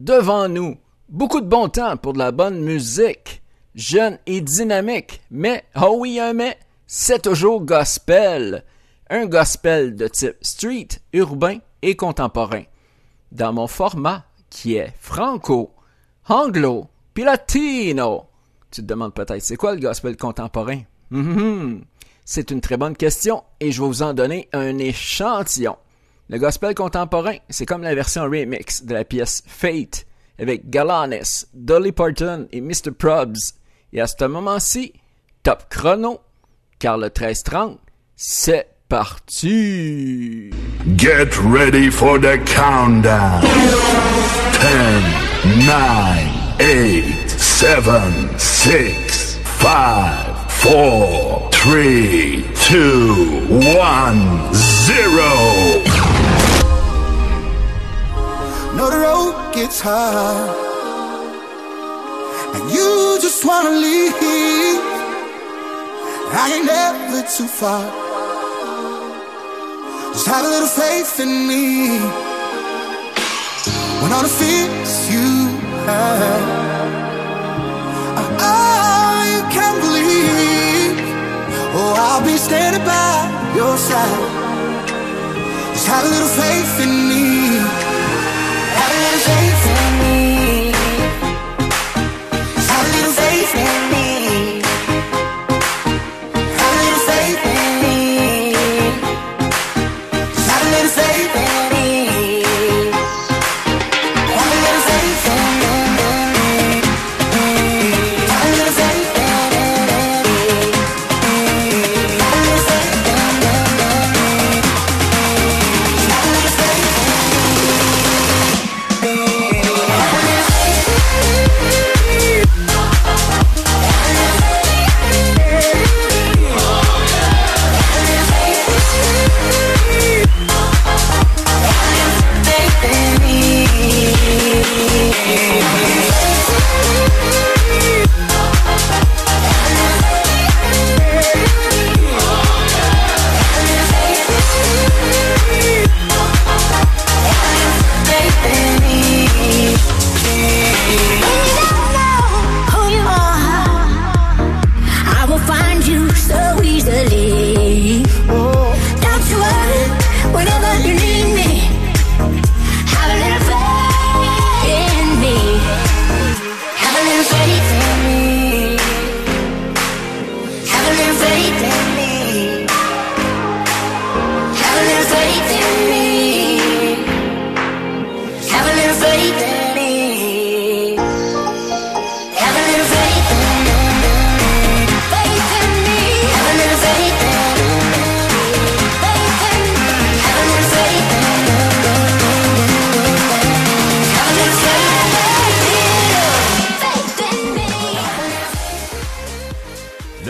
devant nous, beaucoup de bon temps pour de la bonne musique, jeune et dynamique, mais, oh oui, un mais, c'est toujours gospel. Un gospel de type street, urbain et contemporain. Dans mon format qui est franco, anglo, puis latino. Tu te demandes peut-être, c'est quoi le gospel contemporain? Mhm. C'est une très bonne question et je vais vous en donner un échantillon. Le gospel contemporain, c'est comme la version remix de la pièce Fate avec Galanis, Dolly Parton et Mr. Probs. Et à ce moment-ci, top chrono, car le 1330, c'est parti! Get ready for the countdown. 10, 9, 8, 7, 6, 5, 4, 3, 2, 1, 0. Know the road gets hard And you just wanna leave. I ain't never too far. Just have a little faith in me. When all the fears you have Oh, you can believe. Oh, I'll be standing by your side. Just have a little faith in me faith in me.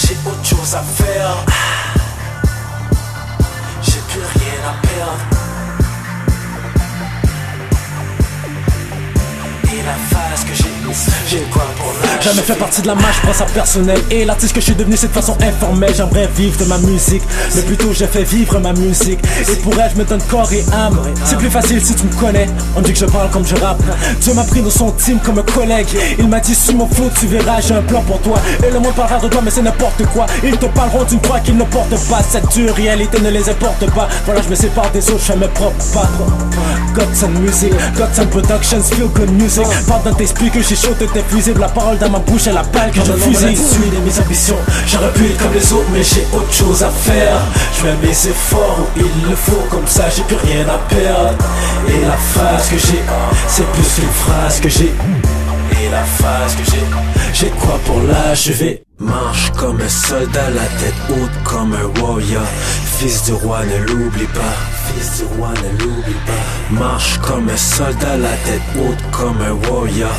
J'ai autre chose à faire. J'ai quoi pour lâcher Jamais fait partie de la marche, je prends ça personnel. Et l'artiste que je suis devenu c'est de façon informelle. J'aimerais vivre de ma musique. Mais plutôt j'ai fait vivre ma musique. Et pour elle je me donne corps et âme. C'est plus facile si tu me connais. On dit que je parle comme je rappe. Dieu m'a pris dans son team comme un collègue. Il m'a dit suis mon flow tu verras j'ai un plan pour toi. Et le monde parlera de toi mais c'est n'importe quoi. Ils te parleront d'une croix qu'ils ne portent pas. Cette dure réalité ne les importe pas. Voilà je me sépare des autres, je fais mes propres pas. Gods and Music, Gods and Productions, feel good music. Parle dans tes speakers, j'ai chaud, t'es fusible La parole dans ma bouche et la balle que je fusille suis de mes ambitions J'aurais pu être comme les autres mais j'ai autre chose à faire. Je mets mes efforts où il le faut Comme ça j'ai plus rien à perdre. Et la phase que j'ai C'est plus qu'une phrase que j'ai. Et la phase que j'ai J'ai quoi pour l'achever? Marche comme un soldat, la tête haute comme un warrior. Fils du roi ne l'oublie pas Fils du roi ne Marche comme un soldat, la tête haute comme un warrior.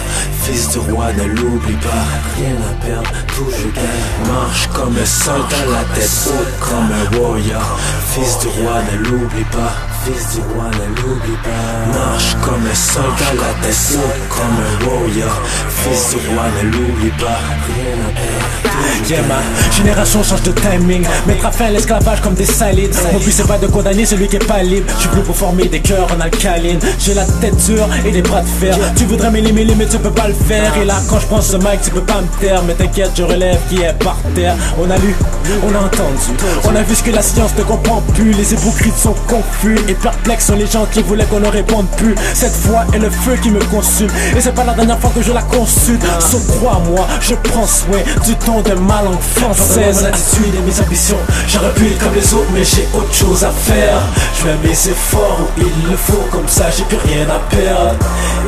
Fils du roi ne l'oublie pas Rien à perdre, tout je gagne Marche comme un soldat, la tête haute comme un warrior. Fils du roi ne l'oublie pas Fils du roi ne l'oublie pas. Marche comme un soldat, la tête haute comme un warrior. Fils du roi ne l'oublie pas Rien à perdre, Yeah, ma génération change de timing. Mettre à fin l'esclavage comme des salides. Mon but c'est pas de condamner celui qui est pas libre. Je suis plus pour former des cœurs en alcaline. J'ai la tête dure et des bras de fer. Tu voudrais m'éliminer mais tu peux pas le faire. Et là quand je prends ce mic tu peux pas me taire. Mais t'inquiète je relève qui est par terre. On a lu, on a entendu. On a vu ce que la science ne comprend plus. Les hypocrites sont confus Et perplexes sont les gens qui voulaient qu'on ne réponde plus. Cette fois est le feu qui me consume. Et c'est pas la dernière fois que je la consulte. Sauf crois-moi je prends soin du ton de ma langue française attitude et mes ambitions J'aurais pu être comme les autres mais j'ai autre chose à faire. Je mets mes efforts où il le faut Comme ça j'ai plus rien à perdre.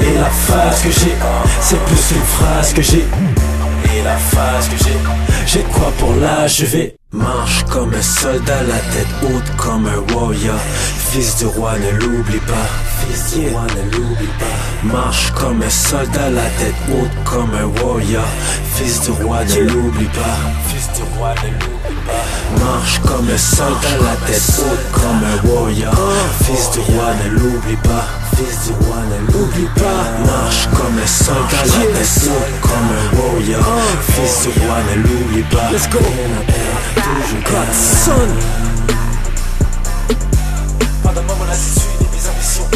Et la phase que j'ai C'est plus qu'une phrase que j'ai. Et la phase que j'ai J'ai quoi pour l'achever Marche comme un soldat, la tête haute comme un warrior. Fils du roi ne l'oublie pas. Fils du roi ne l'oublie pas. Marche comme un soldat, la tête haute comme un warrior. Fils du roi ne l'oublie pas. Fils du roi ne l'oublie pas Marche comme un soldat, la tête haute comme un warrior. Fils du roi ne l'oublie pas. Fils du roi ne l'oublie pas. Marche comme un soldat, la tête haute comme un warrior. Fils du roi ne l'oublie pas. Let's go. Godson Pardonne-moi mon attitude et mes ambitions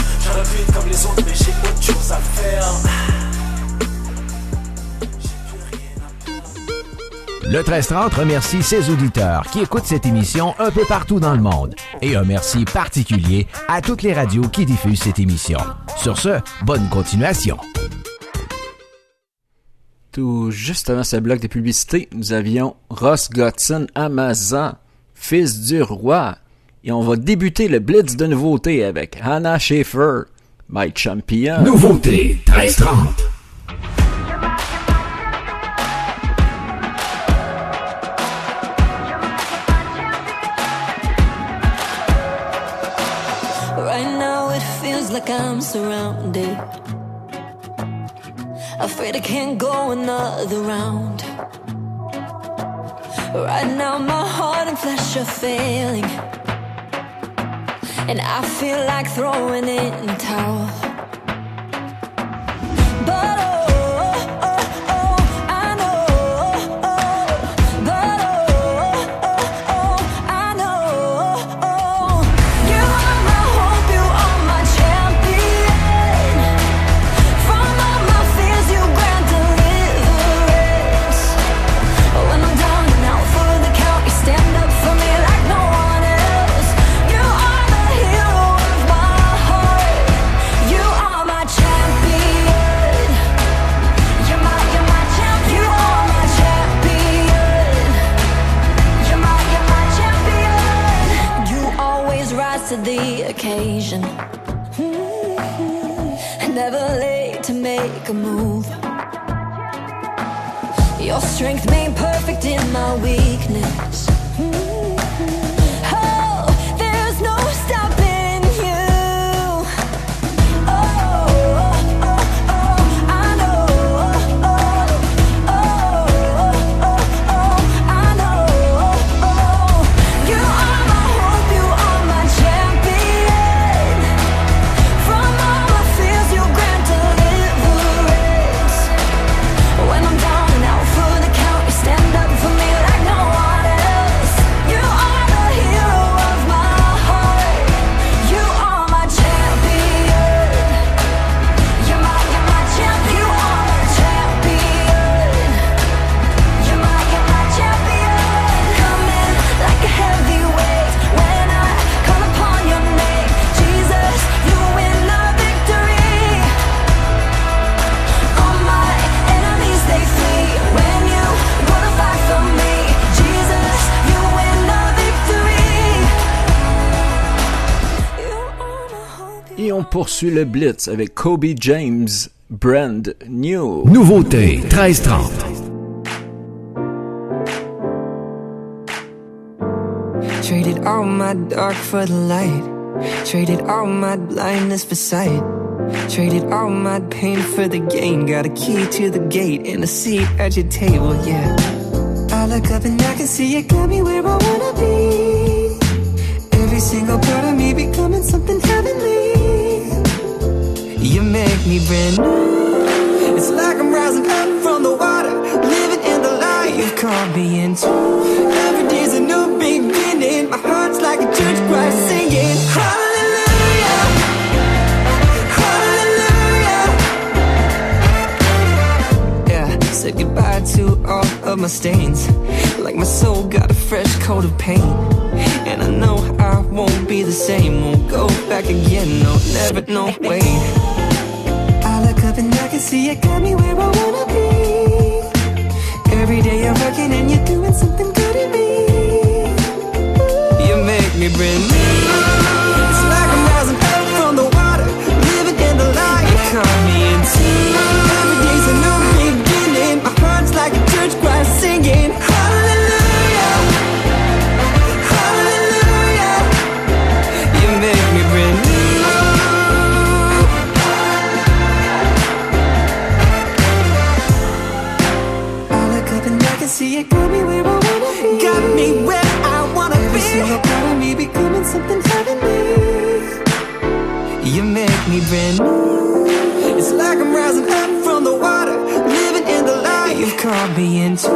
pu être comme les autres mais j'ai autre chose à faire Le 1330 remercie ses auditeurs qui écoutent cette émission un peu partout dans le monde. Et un merci particulier à toutes les radios qui diffusent cette émission. Sur ce, bonne continuation. Tout juste avant ce bloc de publicité, nous avions Ross Godson Amazon, fils du roi. Et on va débuter le blitz de nouveautés avec Hannah Schaefer, My Champion. Nouveauté 1330. I'm surrounded. Afraid I can't go another round. Right now my heart and flesh are failing. And I feel like throwing it in the towel. But oh, strength made perfect in my weakness. Poursuit le Blitz avec Kobe James, Brand New. Nouveauté 1330. Traded all my dark for the light. Traded all my blindness for sight. Traded all my pain for the gain. Got a key to the gate and a seat at your table, yeah. I look up and I can see you got me where I wanna be. Every single part of me becoming something heavenly. You make me brand new. It's like I'm rising up from the water, living in the light you've called me into. Every day's a new beginning. My heart's like a church choir singing. Hallelujah. Hallelujah. Yeah, said goodbye to all of my stains. Like my soul got a fresh coat of paint. And I know I won't be the same. Won't go back again. No, never, no way. Can see you got me where I wanna be. Every day you're working and you're doing something good in me. You make me brand new. It's like I'm rising from the water, living in the light you me. Every day's a new beginning. My heart's like a church choir singing. And I can see it got me where I wanna be. Got me where I wanna Every be. Every single part of me becoming something heavenly. You make me brand new. It's like I'm rising up from the water, living in the light you've called me into.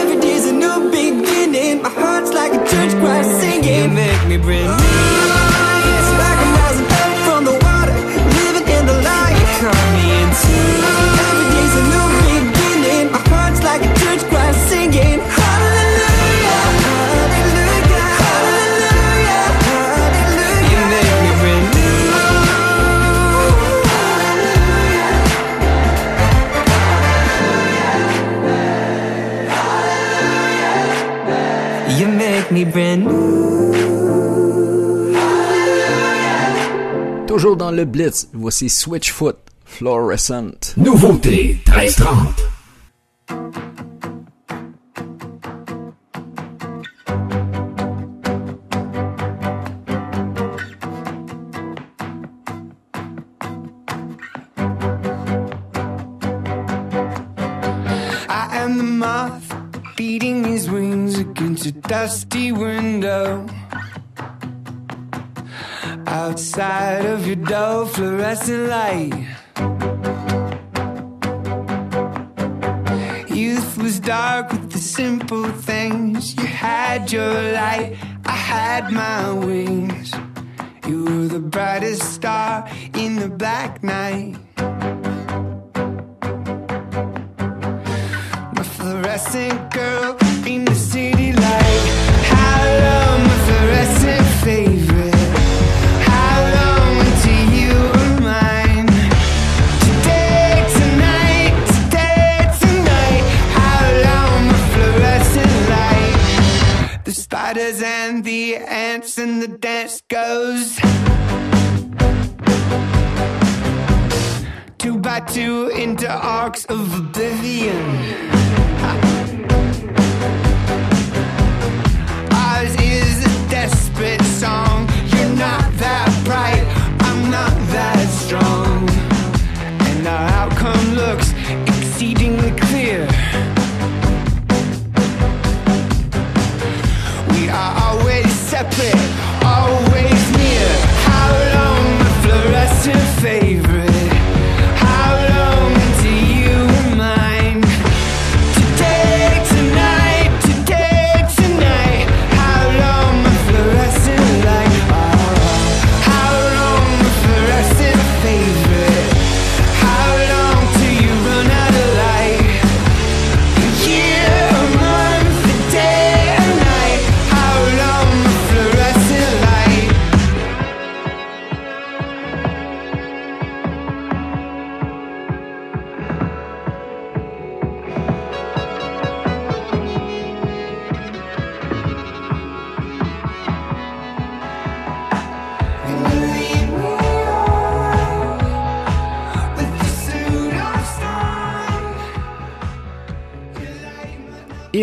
Every day's a new beginning. My heart's like a church choir singing. You make me brand new. Oh, it's like I'm rising up from the water, living in the light you called me into. Brand new. Toujours dans le Blitz, voici Switchfoot, Fluorescent. Nouveauté 1330. Beating his wings against a dusty window. Outside of your dull fluorescent light. Youth was dark with the simple things. You had your light, I had my wings. You were the brightest star in the black night. Fluorescent girl in the city light. How long, my fluorescent favorite? How long until you were mine? Today, tonight, today, tonight. How long, my fluorescent light? The spiders and the ants and the dance goes. Two by two into arcs of oblivion. Ours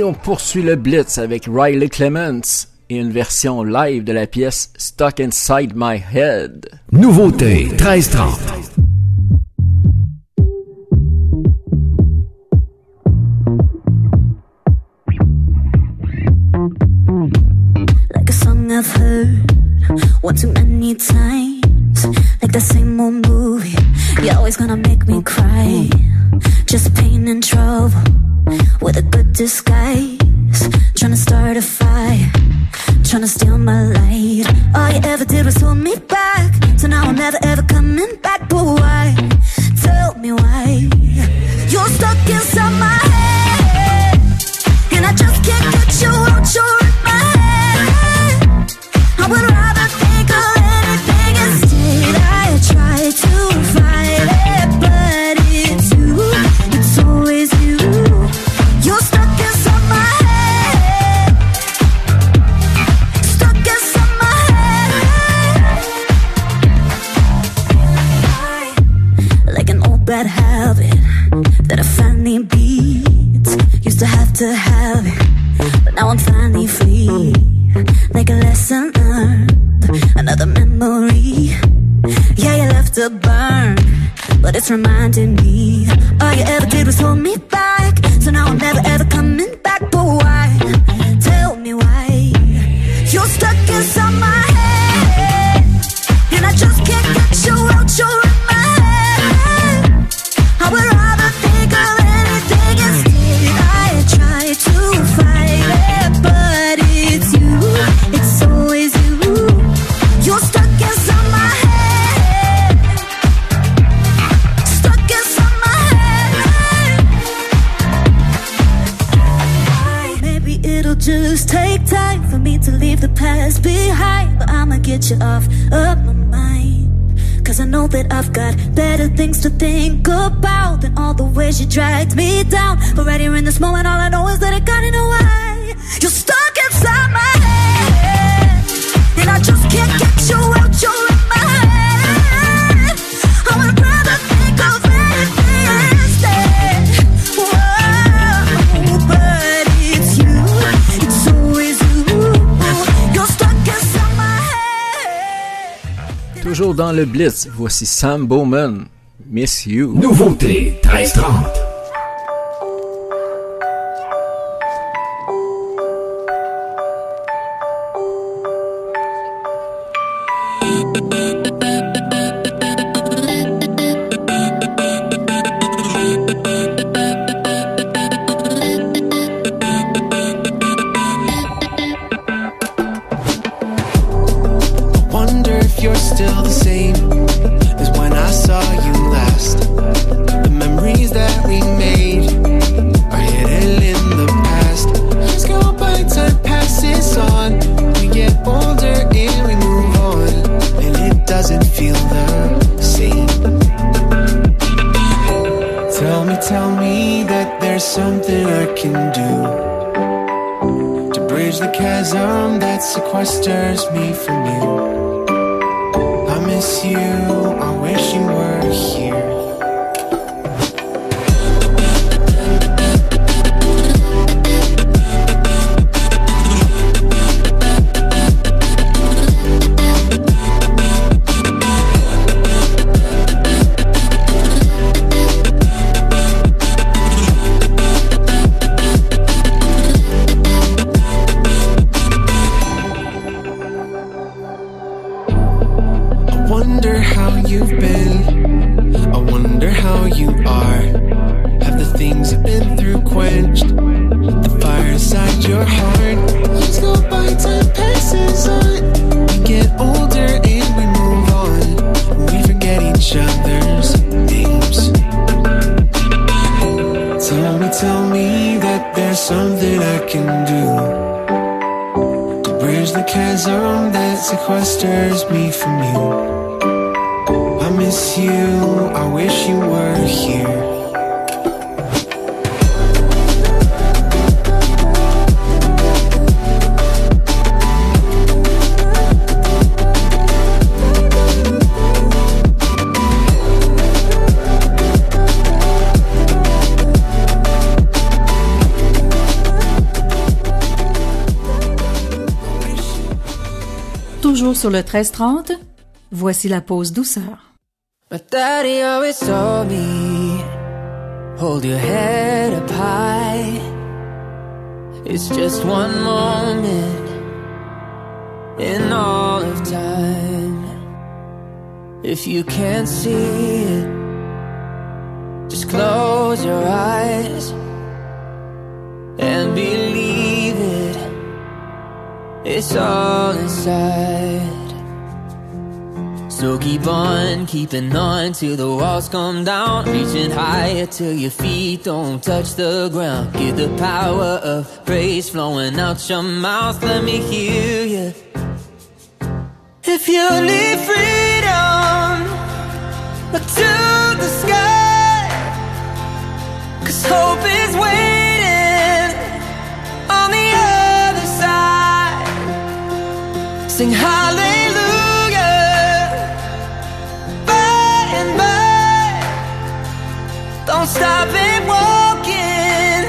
on poursuit le Blitz avec Riley Clements et une version live de la pièce Stuck Inside My Head. Nouveauté 1330. like a song I've heard one too many times. Like the same old movie, you're always gonna make me cry. Just pain and trouble with a good disguise. Trying to start a fire, trying to steal my light. All you ever did was hold me back. So now I'm never ever coming back. But why? Tell me why. You're stuck inside my head, and I just can't get you out. You're in this moment, all I know is that I gotta know why? You're stuck inside my head. And I just can't get you out. You're in my head. I would rather think of anything instead. Whoa, but it's you. It's always you. You're stuck inside my head. Toujours dans le Blitz, voici Sam Bowman, Miss You. Nouveauté 1330. That stirs me from you. I miss you, I wish voici la pause douceur. But daddy always told me, hold your head up high. It's just one moment in all of time. If you can't see it, just close your eyes and believe it. It's all inside. So keep on keeping on till the walls come down. Reaching higher till your feet don't touch the ground. Get the power of praise flowing out your mouth. Let me hear you. If you need freedom, look to the sky. Cause hope is waiting on the other side. Sing hallelujah Don't stop it walking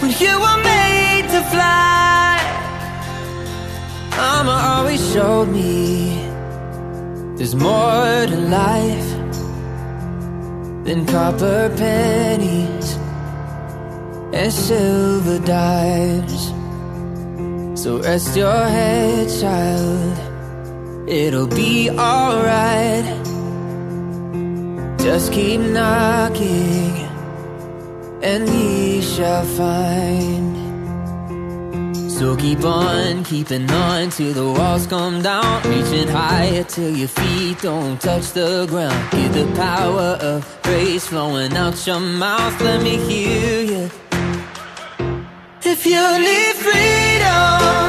when you were made to fly. Mama always showed me there's more to life than copper pennies and silver dimes. So rest your head, child. It'll be alright. Just keep knocking, and ye shall find. So keep on keeping on till the walls come down. Reaching higher till your feet don't touch the ground. Get the power of praise flowing out your mouth. Let me hear you. If you need freedom,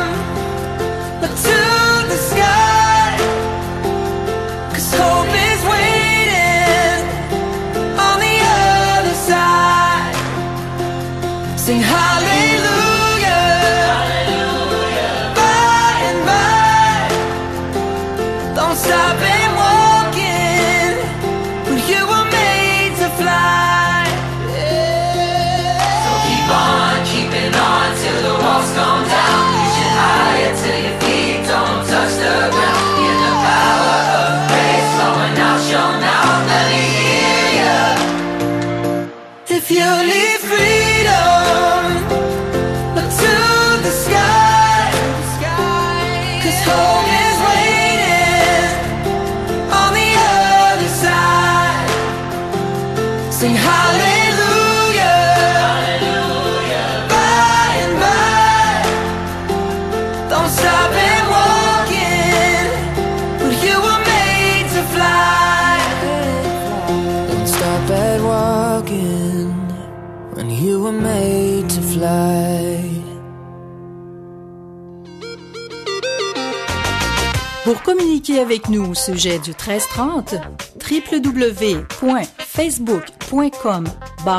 Pour communiquer avec nous au sujet du 1330, www.facebook.com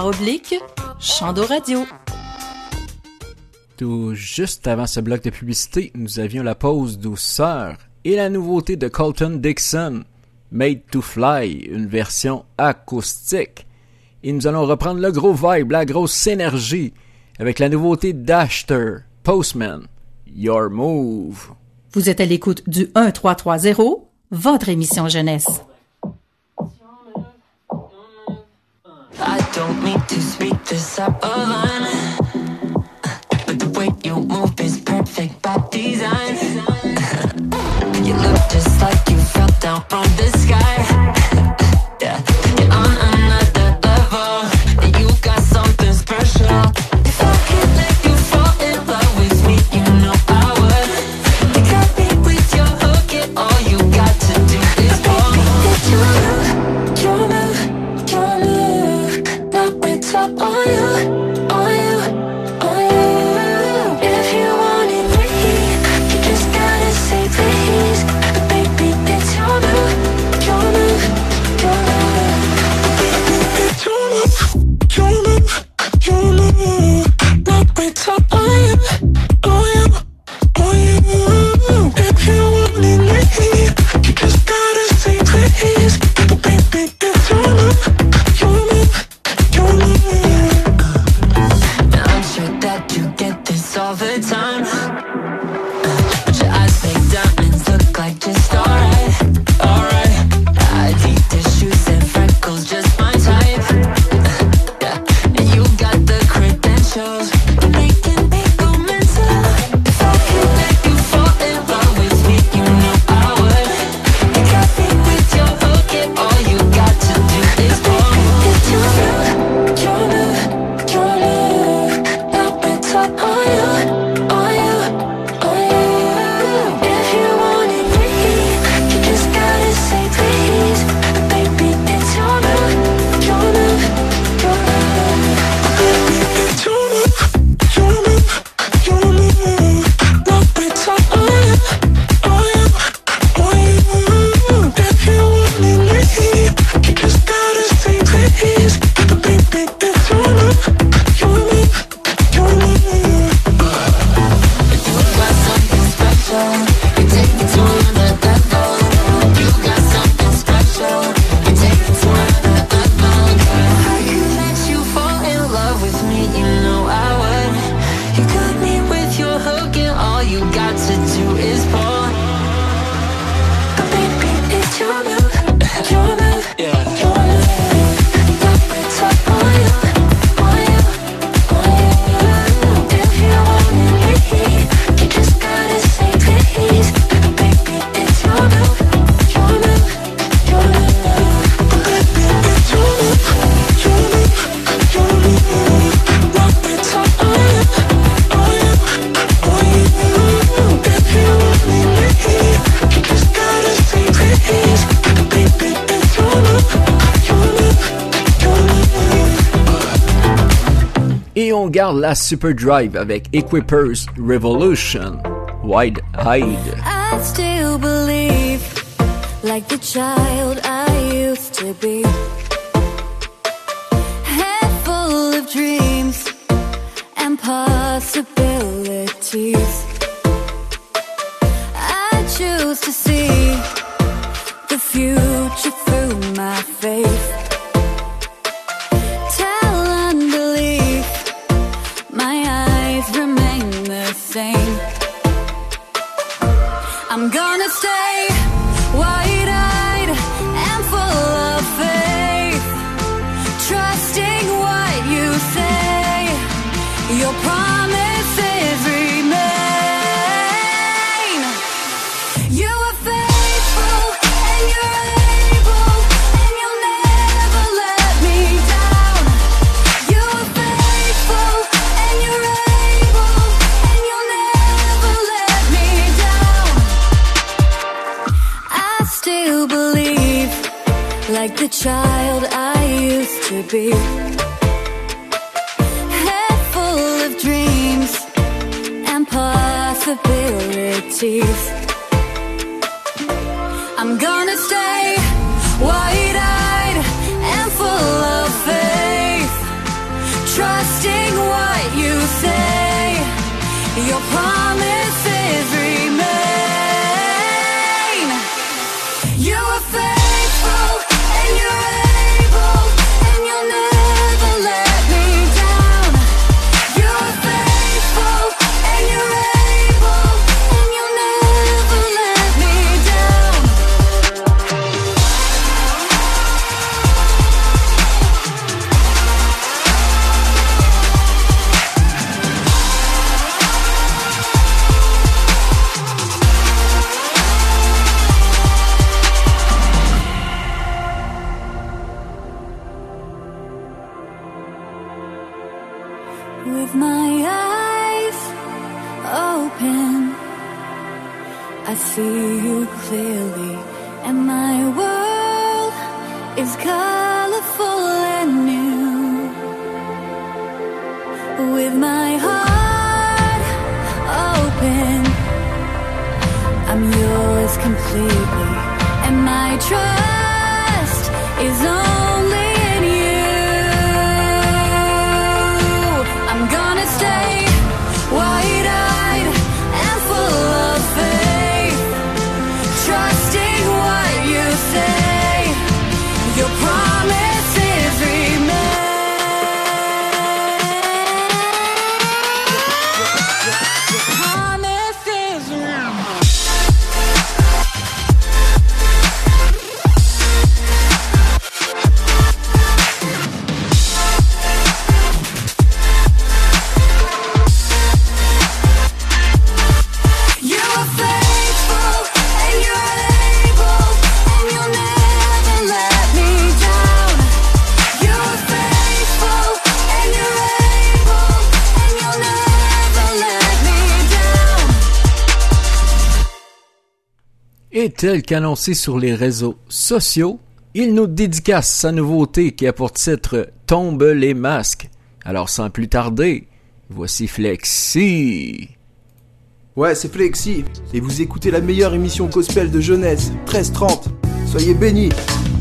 oblique Chando Radio. Tout juste avant ce bloc de publicité, nous avions la pause douceur et la nouveauté de Colton Dixon, Made to Fly, une version acoustique. Et nous allons reprendre le gros vibe, la grosse énergie, avec la nouveauté d'Ashter, Postman, Your Move. Vous êtes à l'écoute du 1330, votre émission jeunesse. découvert la Superdrive avec Equippers Revolution, Wide Hide. I still believe, like the child. Your promises remain. You are faithful and you're able, and you'll never let me down. You are faithful and you're able, and you'll never let me down. I still believe, like the child I used to be. trust is on tel qu'annoncé sur les réseaux sociaux, il nous dédicace sa nouveauté qui a pour titre Tombe les masques. Alors sans plus tarder, voici Flexi. Ouais, c'est Flexi. Et vous écoutez la meilleure émission gospel de jeunesse, 13-30. Soyez bénis.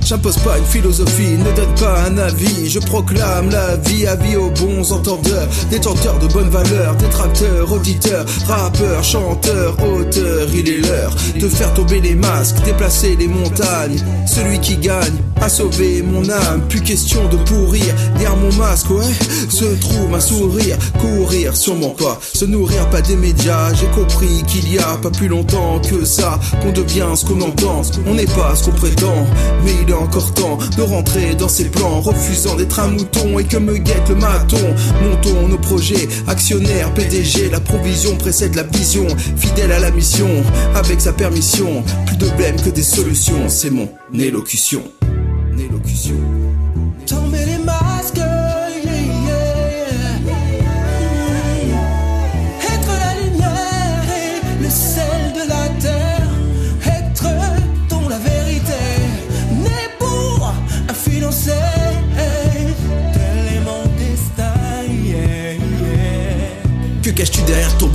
J'impose pas une philosophie, ne donne pas un avis. Je proclame la vie, avis aux bons entendeurs, détenteurs de bonnes valeurs, détracteurs, auditeurs, rappeurs, chanteurs, auteurs. Il est l'heure de faire tomber les masques, déplacer les montagnes. Celui qui gagne a sauvé mon âme. Plus question de pourrir derrière mon masque, ouais. Se trouve un sourire, courir sûrement pas, se nourrir pas des médias. J'ai qu'il y a pas plus longtemps que ça qu'on devient ce qu'on entend. On n'est pas ce qu'on prétend, mais il est encore temps de rentrer dans ses plans, refusant d'être un mouton et que me guette le maton. Montons nos projets, actionnaires, PDG, la provision précède la vision, fidèle à la mission, avec sa permission. Plus de blême que des solutions, c'est mon. Élocution.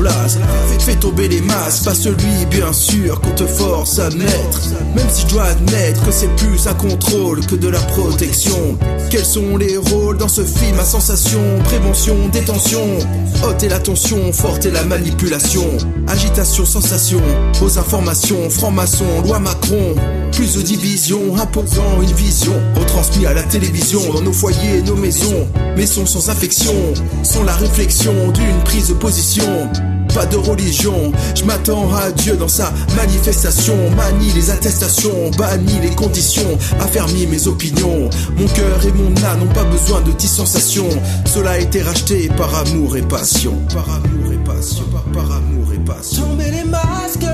Blaze Fais tomber les masses, pas celui bien sûr qu'on te force à mettre. Même si je dois admettre que c'est plus un contrôle que de la protection. Quels sont les rôles dans ce film à sensation Prévention, détention, ôter l'attention, forte et la manipulation. Agitation, sensation, aux informations, franc-maçon, loi Macron. Plus de division, imposant une vision. Retransmis à la télévision, dans nos foyers, nos maisons. Maisons sans affection, sans la réflexion d'une prise de position. Pas de religion, je m'attends à Dieu dans sa manifestation. Manie les attestations, bannis les conditions, affermis mes opinions. Mon cœur et mon âme n'ont pas besoin de distanciation. Cela a été racheté par amour et passion. Par amour et passion, par, par amour et passion. Les masques,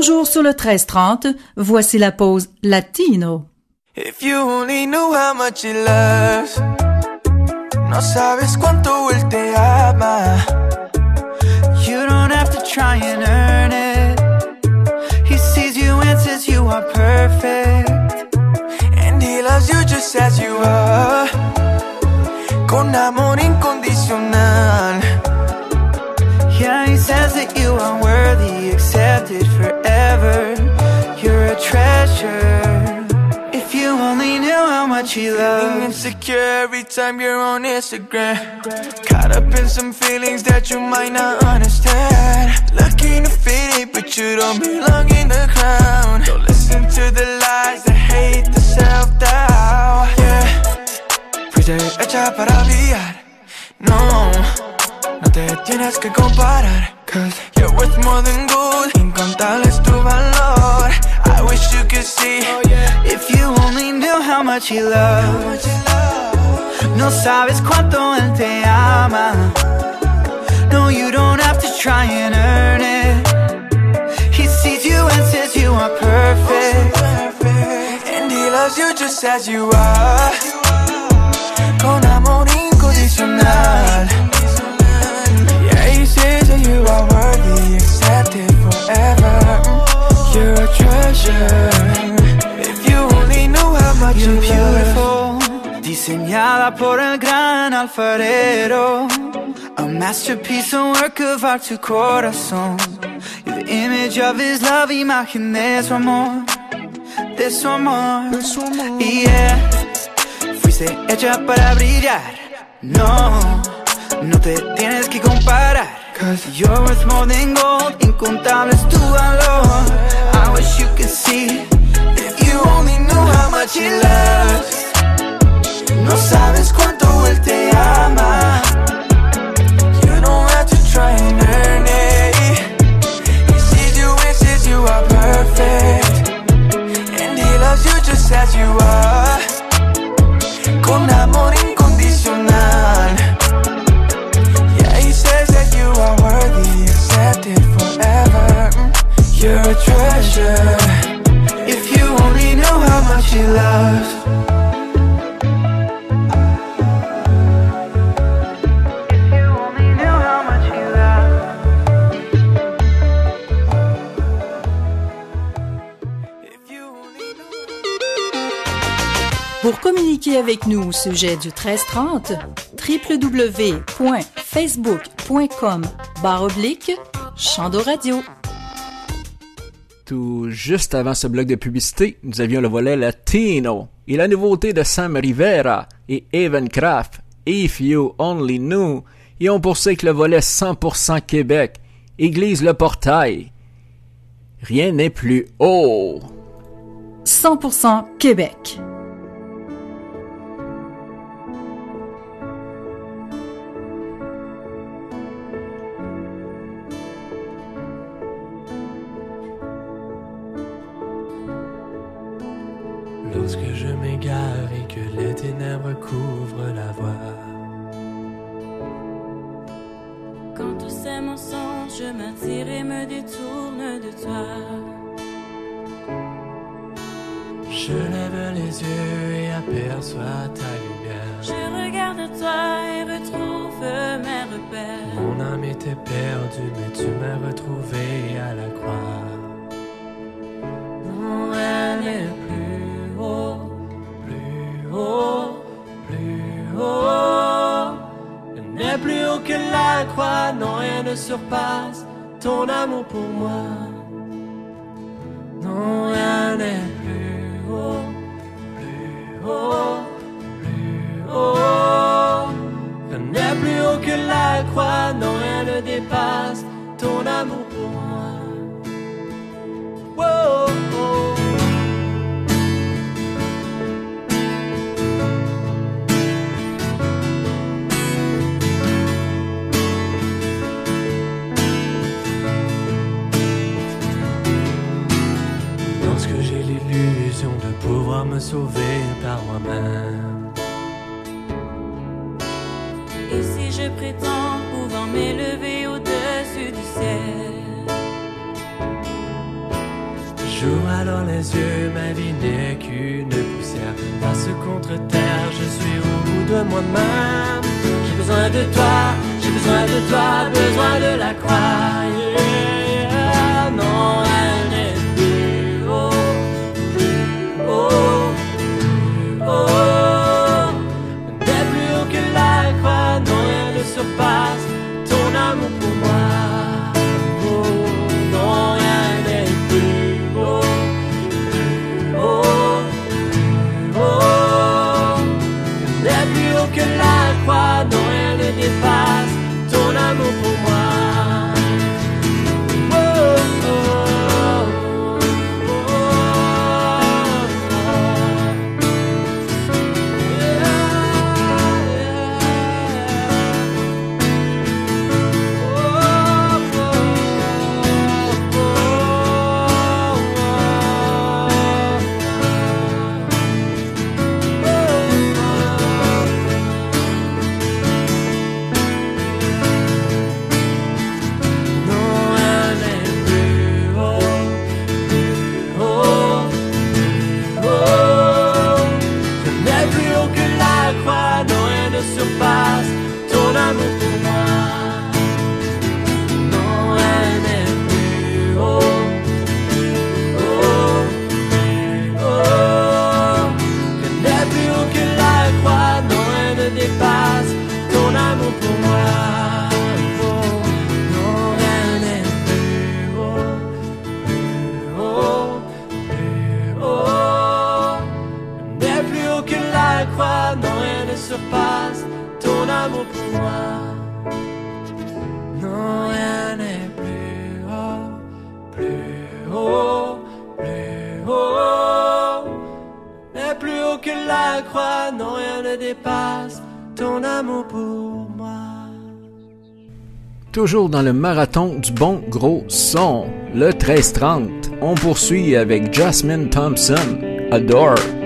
Toujours sur le 1330, voici la pause latino. If you only knew how much he loves, no sabes cuánto él te ama. You don't have to try and earn it. He sees you and says you are perfect, and he loves you just as you are, con amor incondicional. Yeah, he says that you are worthy, forever. You're a treasure. If you only knew how much you love Feeling insecure every time you're on Instagram. Caught up in some feelings that you might not understand. Looking to fit it, but you don't belong in the crowd. Don't listen to the lies that hate the self doubt. Yeah, fuiste hecha para brillar. No. No te tienes que comparar Cause you're worth more than gold. Incontable es tu valor. I wish you could see If you only knew how much he loves No sabes cuánto él te ama. No, you don't have to try and earn it. He sees you and says you are perfect. And he loves you just as you are. Con amor incondicional you are worthy, accepted forever. You're a treasure. If you only knew how much you You're beautiful, diseñada por el gran alfarero. A masterpiece, a work of art, tu corazón. You're the image of his love, imagen de su amor, de su amor. Y yeah, fuiste hecha para brillar. No. No te tienes que comparar Cause you're worth more than gold Incontable es tu valor I wish you could see If you only knew how much he loves. Says Pour communiquer avec nous au sujet du 1330, www.facebook.com barre oblique. Juste avant ce bloc de publicité, nous avions le volet Latino et la nouveauté de Sam Rivera et Evan Kraft, If You Only Knew, et on poursuit avec le volet 100% Québec, Église Le Portail. Rien n'est plus haut. 100% Québec. Lorsque je m'égare et que les ténèbres couvrent la voie. Quand tous ces mensonges je m'attire et me détourne de toi. Je lève les yeux et aperçois ta lumière. Je regarde toi et retrouve mes repères. Mon âme était perdue, mais tu m'as retrouvé à la croix. Non, non, rien ne surpasse ton amour pour moi. Non, rien n'est plus haut, plus haut, plus haut. Rien n'est plus haut que la croix, non, rien ne dépasse pouvoir me sauver par moi-même. Et si je prétends pouvoir m'élever au-dessus du ciel, J'ouvre alors les yeux, ma vie n'est qu'une poussière. Face contre terre, je suis au bout de moi-même. J'ai besoin de toi, j'ai besoin de toi, besoin de la croix. Yeah. Non, ne Toujours dans le marathon du bon gros son, le 13-30, on poursuit avec Jasmine Thompson, Adore.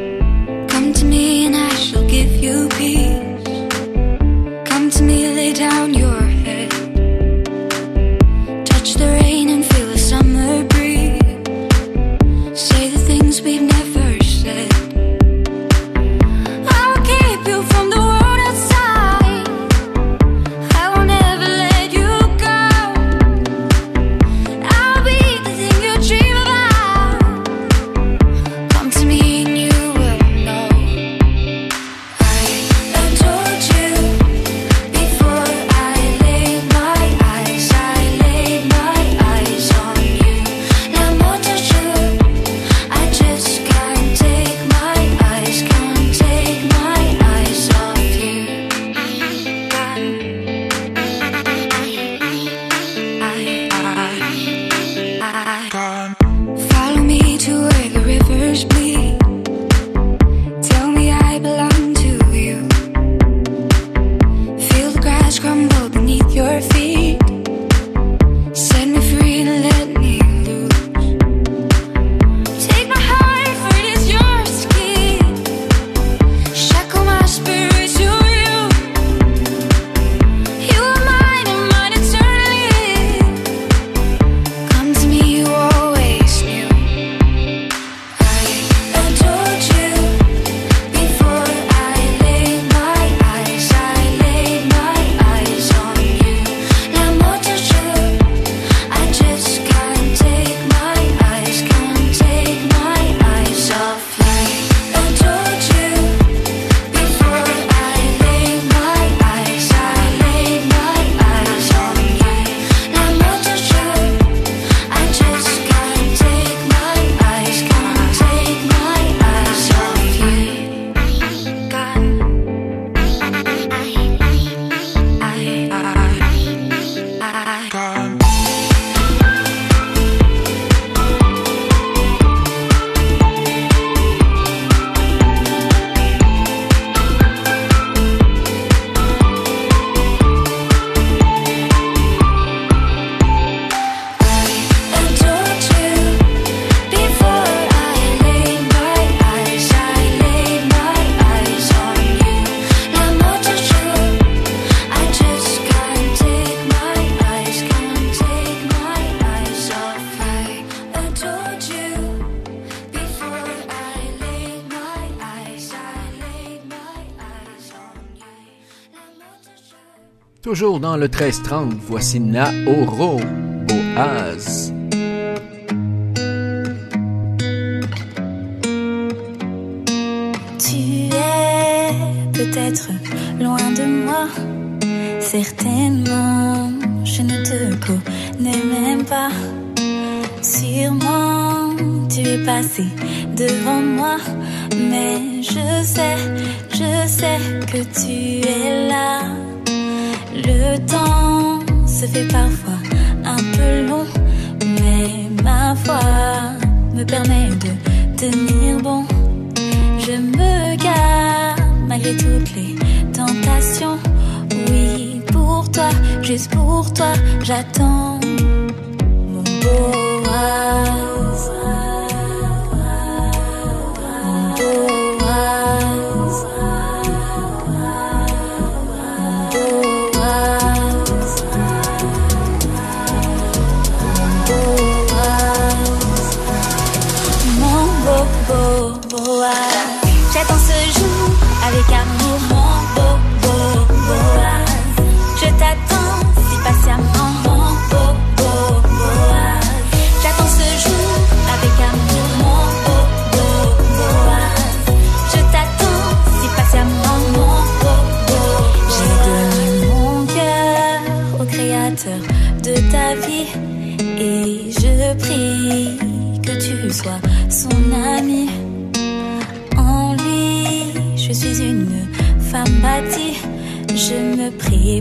Toujours dans le 13-30, voici Naoro Boaz.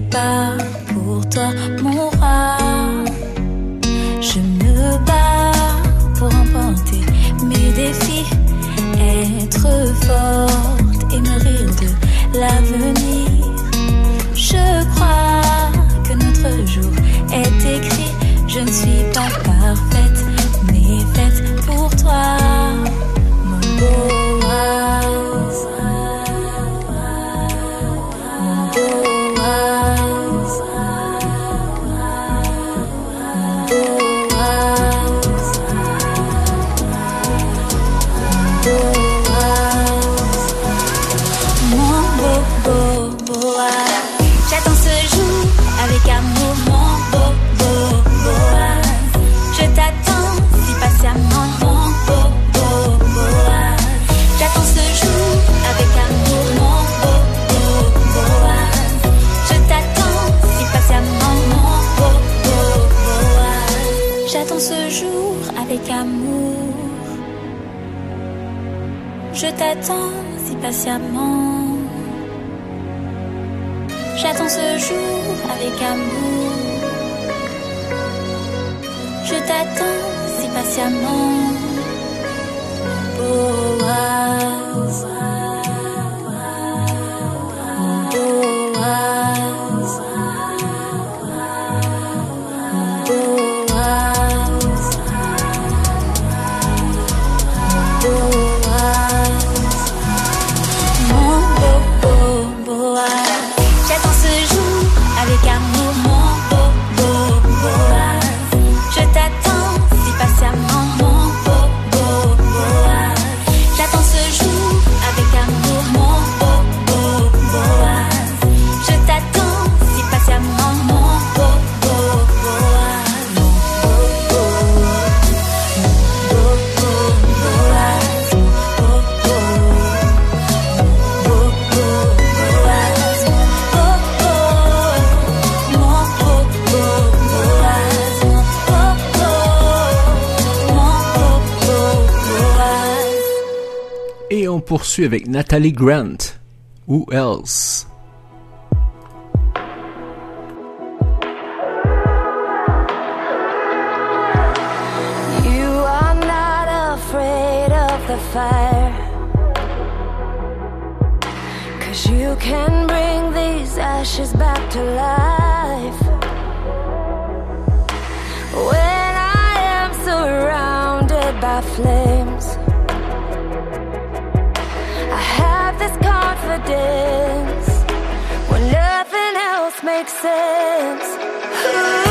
pas pour toi, patiemment. J'attends ce jour avec amour. Je t'attends si patiemment. Oh, ah. poursuit avec Nathalie Grant. Who else? You are not afraid of the fire. Cause you can bring these ashes back to life. When I am surrounded by flames. confidence when nothing else makes sense.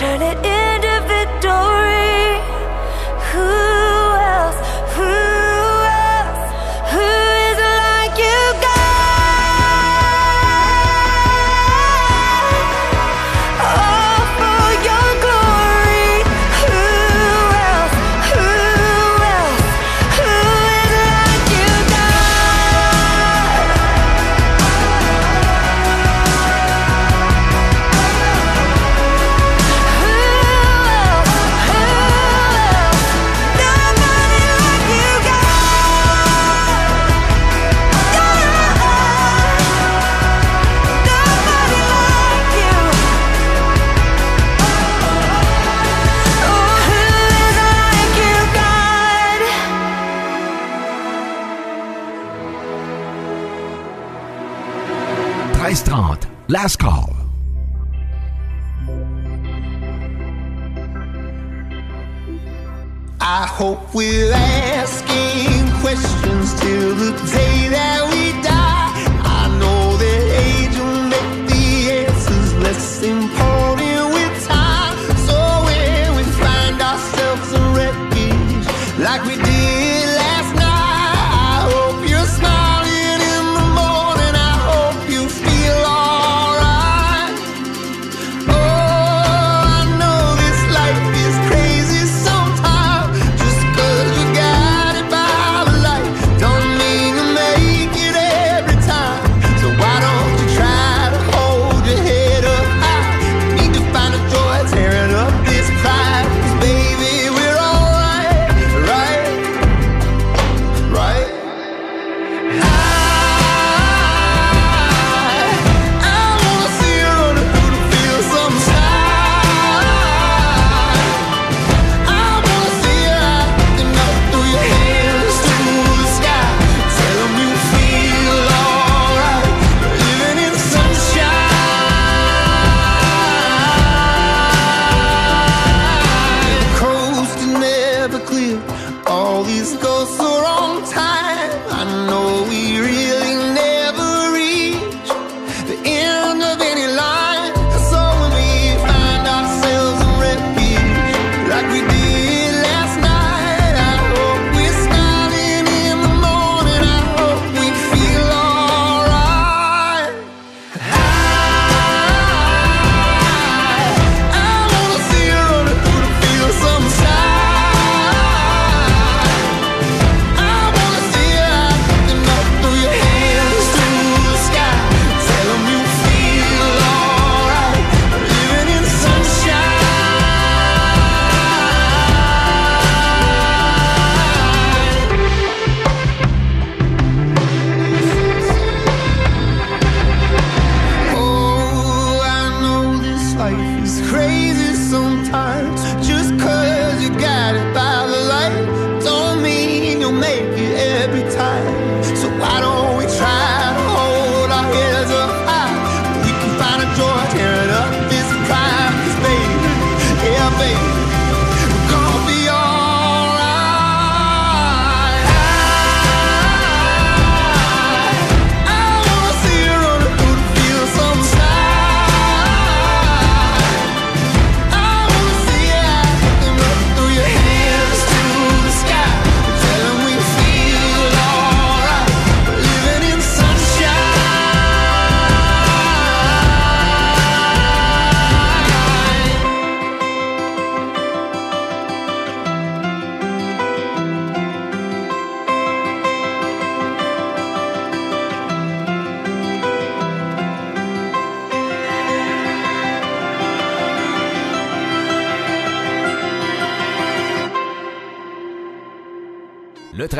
Turn it into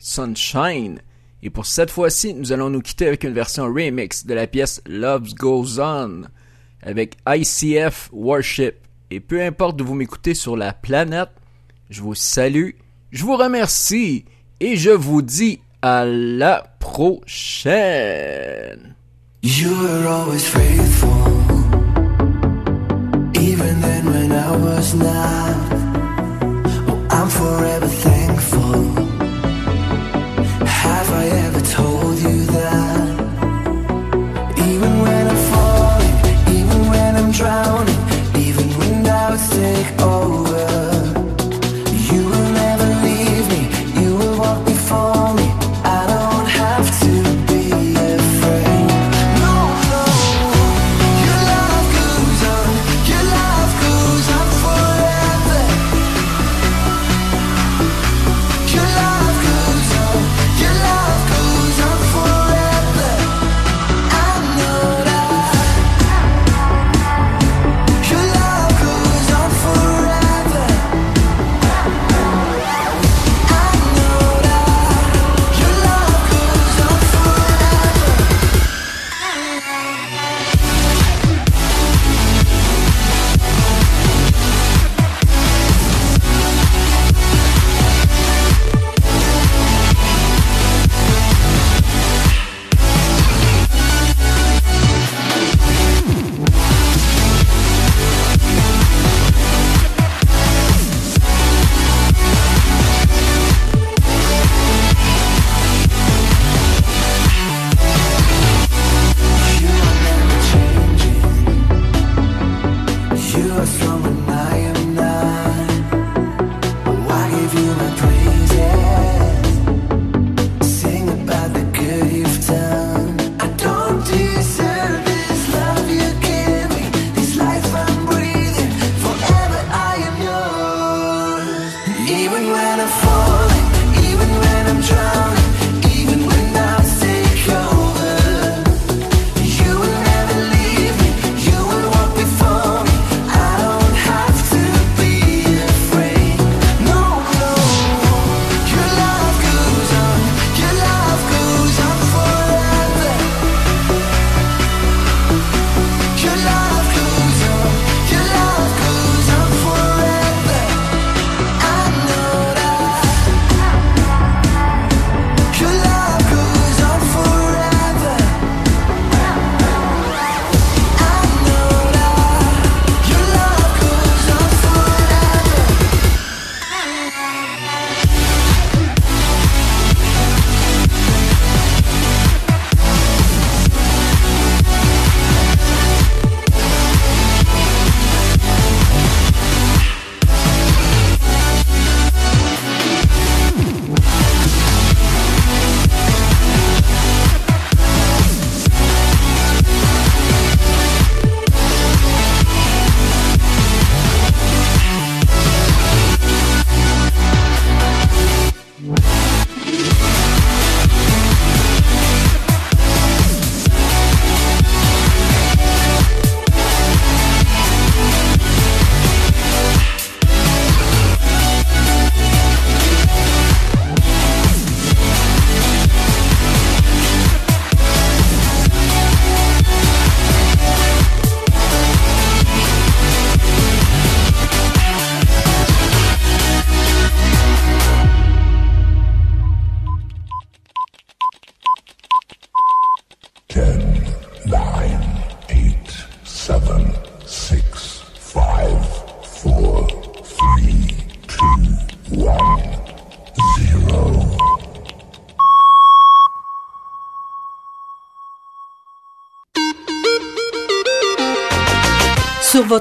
Sunshine. Et pour cette fois-ci, nous allons nous quitter avec une version remix de la pièce Love Goes On avec ICF Worship. Et peu importe d'où vous m'écoutez sur la planète, je vous salue, je vous remercie et je vous dis à la prochaine. Always faithful, even then when I was not. Oh, I'm forever thankful. Have